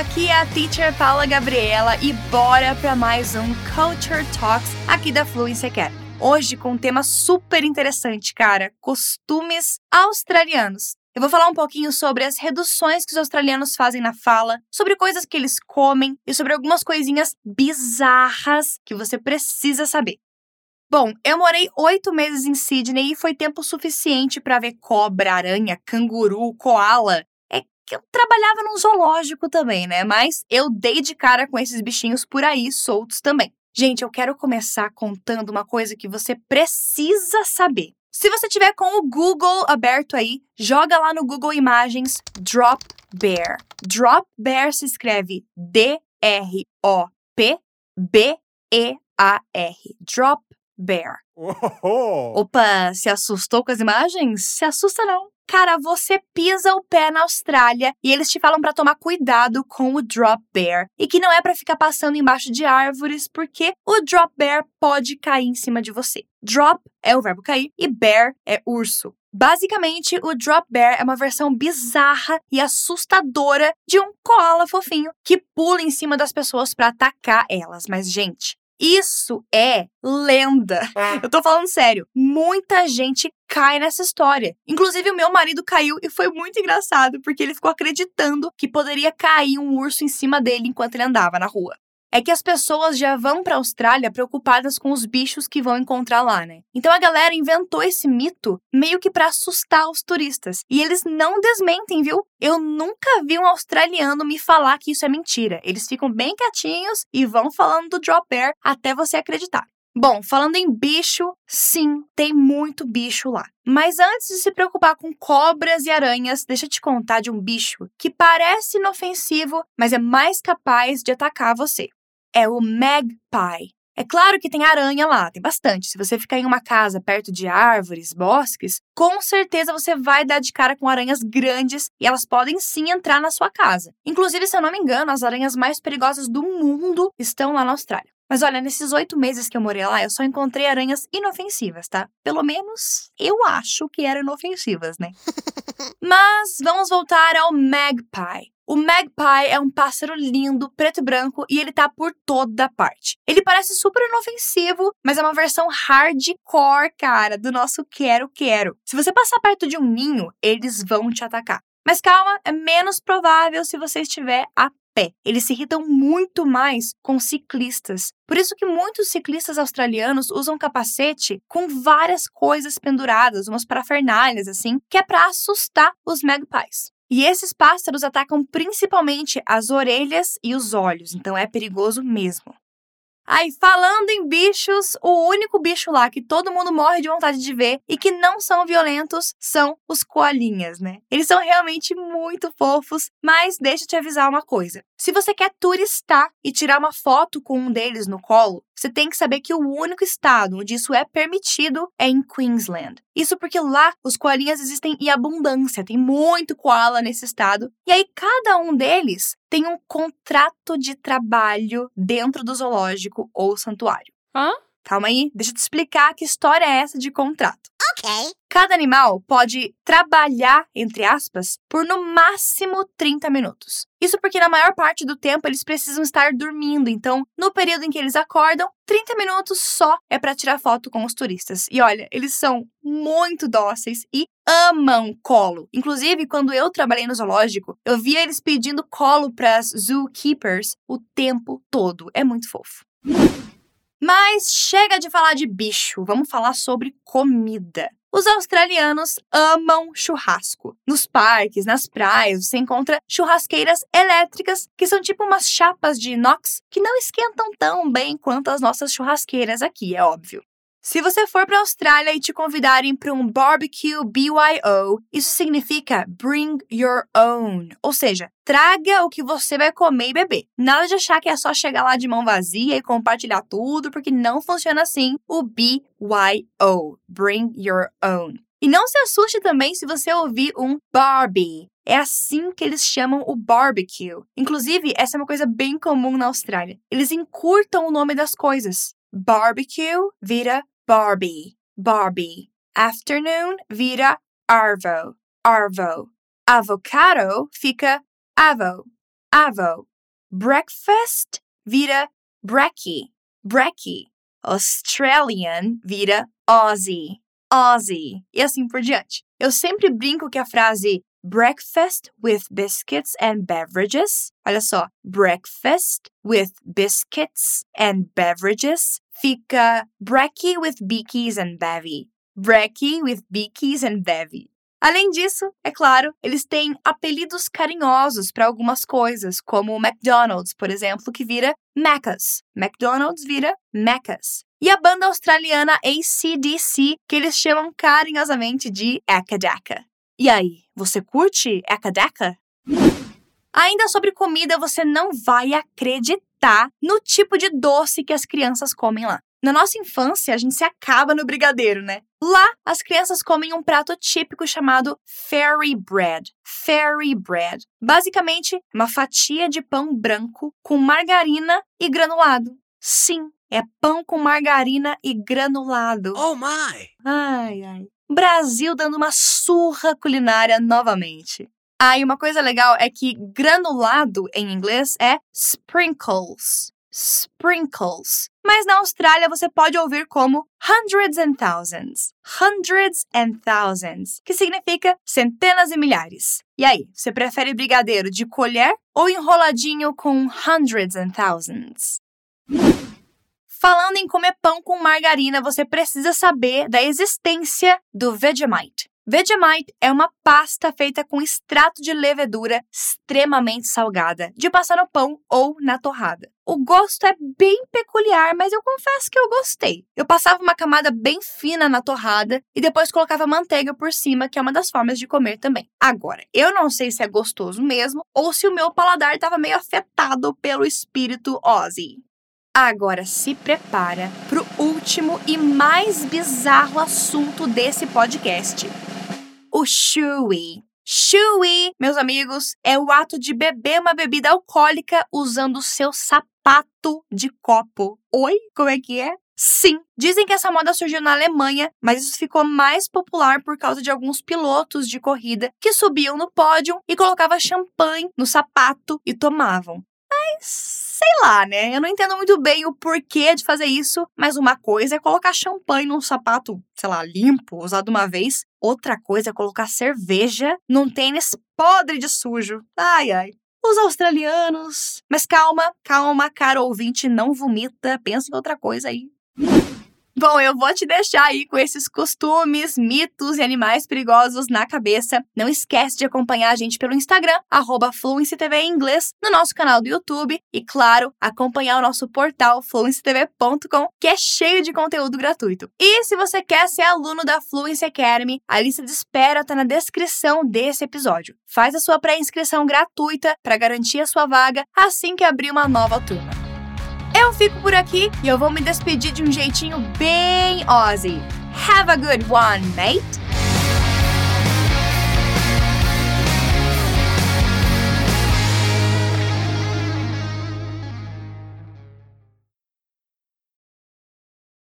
aqui é a teacher Paula Gabriela e bora para mais um Culture Talks aqui da Fluency Academy. Hoje com um tema super interessante, cara, costumes australianos. Eu vou falar um pouquinho sobre as reduções que os australianos fazem na fala, sobre coisas que eles comem e sobre algumas coisinhas bizarras que você precisa saber. Bom, eu morei oito meses em Sydney e foi tempo suficiente para ver cobra, aranha, canguru, koala que eu trabalhava num zoológico também, né? Mas eu dei de cara com esses bichinhos por aí soltos também. Gente, eu quero começar contando uma coisa que você precisa saber. Se você tiver com o Google aberto aí, joga lá no Google Imagens Drop Bear. Drop Bear se escreve D-R-O-P B-E-A-R. Drop Bear. Opa, se assustou com as imagens? Se assusta não. Cara, você pisa o pé na Austrália e eles te falam para tomar cuidado com o drop bear e que não é para ficar passando embaixo de árvores porque o drop bear pode cair em cima de você. Drop é o verbo cair e bear é urso. Basicamente, o drop bear é uma versão bizarra e assustadora de um koala fofinho que pula em cima das pessoas para atacar elas. Mas, gente, isso é lenda. Eu tô falando sério. Muita gente cai nessa história. Inclusive, o meu marido caiu e foi muito engraçado, porque ele ficou acreditando que poderia cair um urso em cima dele enquanto ele andava na rua é que as pessoas já vão para a Austrália preocupadas com os bichos que vão encontrar lá, né? Então a galera inventou esse mito meio que para assustar os turistas. E eles não desmentem, viu? Eu nunca vi um australiano me falar que isso é mentira. Eles ficam bem quietinhos e vão falando do drop bear até você acreditar. Bom, falando em bicho, sim, tem muito bicho lá. Mas antes de se preocupar com cobras e aranhas, deixa eu te contar de um bicho que parece inofensivo, mas é mais capaz de atacar você é o magpie. É claro que tem aranha lá, tem bastante. Se você ficar em uma casa perto de árvores, bosques, com certeza você vai dar de cara com aranhas grandes e elas podem sim entrar na sua casa. Inclusive, se eu não me engano, as aranhas mais perigosas do mundo estão lá na Austrália. Mas olha, nesses oito meses que eu morei lá, eu só encontrei aranhas inofensivas, tá? Pelo menos eu acho que eram inofensivas, né? Mas vamos voltar ao magpie. O magpie é um pássaro lindo, preto e branco, e ele tá por toda parte. Ele parece super inofensivo, mas é uma versão hardcore, cara, do nosso quero-quero. Se você passar perto de um ninho, eles vão te atacar. Mas calma, é menos provável se você estiver a pé. Eles se irritam muito mais com ciclistas. Por isso que muitos ciclistas australianos usam capacete com várias coisas penduradas, umas parafernálias assim, que é para assustar os magpies. E esses pássaros atacam principalmente as orelhas e os olhos, então é perigoso mesmo. Aí, falando em bichos, o único bicho lá que todo mundo morre de vontade de ver e que não são violentos são os coalinhas, né? Eles são realmente muito fofos, mas deixa eu te avisar uma coisa. Se você quer turistar e tirar uma foto com um deles no colo, você tem que saber que o único estado onde isso é permitido é em Queensland. Isso porque lá os coalinhas existem em abundância, tem muito koala nesse estado. E aí cada um deles tem um contrato de trabalho dentro do zoológico ou santuário. Hã? Calma aí, deixa eu te explicar que história é essa de contrato. Ok. Cada animal pode trabalhar, entre aspas, por no máximo 30 minutos. Isso porque na maior parte do tempo eles precisam estar dormindo, então no período em que eles acordam, 30 minutos só é para tirar foto com os turistas. E olha, eles são muito dóceis e amam colo. Inclusive, quando eu trabalhei no zoológico, eu via eles pedindo colo para as zookeepers o tempo todo. É muito fofo. Mas chega de falar de bicho, vamos falar sobre comida. Os australianos amam churrasco. Nos parques, nas praias, você encontra churrasqueiras elétricas, que são tipo umas chapas de inox que não esquentam tão bem quanto as nossas churrasqueiras aqui, é óbvio. Se você for para a Austrália e te convidarem para um barbecue BYO, isso significa bring your own, ou seja, traga o que você vai comer e beber. Nada de achar que é só chegar lá de mão vazia e compartilhar tudo, porque não funciona assim o BYO, bring your own. E não se assuste também se você ouvir um Barbie. É assim que eles chamam o barbecue. Inclusive, essa é uma coisa bem comum na Austrália. Eles encurtam o nome das coisas. Barbecue vira Barbie, Barbie. Afternoon vira Arvo, Arvo. Avocado fica Avo, avo. Breakfast vira brekkie, brekkie. Australian vira Aussie, Aussie. E assim por diante. Eu sempre brinco que a frase breakfast with biscuits and beverages. Olha só, breakfast with biscuits and beverages fica brekkie with beakies and bevy. Brekkie with beakies and bevy. Além disso, é claro, eles têm apelidos carinhosos para algumas coisas, como o McDonald's, por exemplo, que vira Macca's. McDonald's vira Macca's. E a banda australiana ACDC, que eles chamam carinhosamente de Ekadeka. E aí, você curte Ekadeka? Ainda sobre comida, você não vai acreditar no tipo de doce que as crianças comem lá. Na nossa infância, a gente se acaba no brigadeiro, né? Lá, as crianças comem um prato típico chamado fairy bread. Fairy bread. Basicamente, uma fatia de pão branco com margarina e granulado. Sim, é pão com margarina e granulado. Oh my! Ai, ai. Brasil dando uma surra culinária novamente. Ah, e uma coisa legal é que granulado em inglês é sprinkles sprinkles. Mas na Austrália você pode ouvir como hundreds and thousands. Hundreds and thousands, que significa centenas e milhares. E aí, você prefere brigadeiro de colher ou enroladinho com hundreds and thousands? Falando em comer pão com margarina, você precisa saber da existência do Vegemite. Vegemite é uma pasta feita com extrato de levedura extremamente salgada, de passar no pão ou na torrada. O gosto é bem peculiar, mas eu confesso que eu gostei. Eu passava uma camada bem fina na torrada e depois colocava manteiga por cima, que é uma das formas de comer também. Agora, eu não sei se é gostoso mesmo ou se o meu paladar estava meio afetado pelo espírito Ozzy. Agora se prepara para o último e mais bizarro assunto desse podcast o Shui. Shui, meus amigos, é o ato de beber uma bebida alcoólica usando o seu sapato de copo. Oi? Como é que é? Sim, dizem que essa moda surgiu na Alemanha, mas isso ficou mais popular por causa de alguns pilotos de corrida que subiam no pódio e colocavam champanhe no sapato e tomavam. Mas sei lá, né? Eu não entendo muito bem o porquê de fazer isso, mas uma coisa é colocar champanhe num sapato, sei lá, limpo, usado uma vez. Outra coisa é colocar cerveja num tênis podre de sujo. Ai, ai. Os australianos. Mas calma, calma, cara ouvinte, não vomita. Pensa em outra coisa aí. Bom, eu vou te deixar aí com esses costumes, mitos e animais perigosos na cabeça. Não esquece de acompanhar a gente pelo Instagram, arroba em inglês, no nosso canal do YouTube e, claro, acompanhar o nosso portal fluencytv.com, que é cheio de conteúdo gratuito. E se você quer ser aluno da Fluency Academy, a lista de espera está na descrição desse episódio. Faz a sua pré-inscrição gratuita para garantir a sua vaga assim que abrir uma nova turma. Eu fico por aqui e eu vou me despedir de um jeitinho bem Aussie. Have a good one, mate!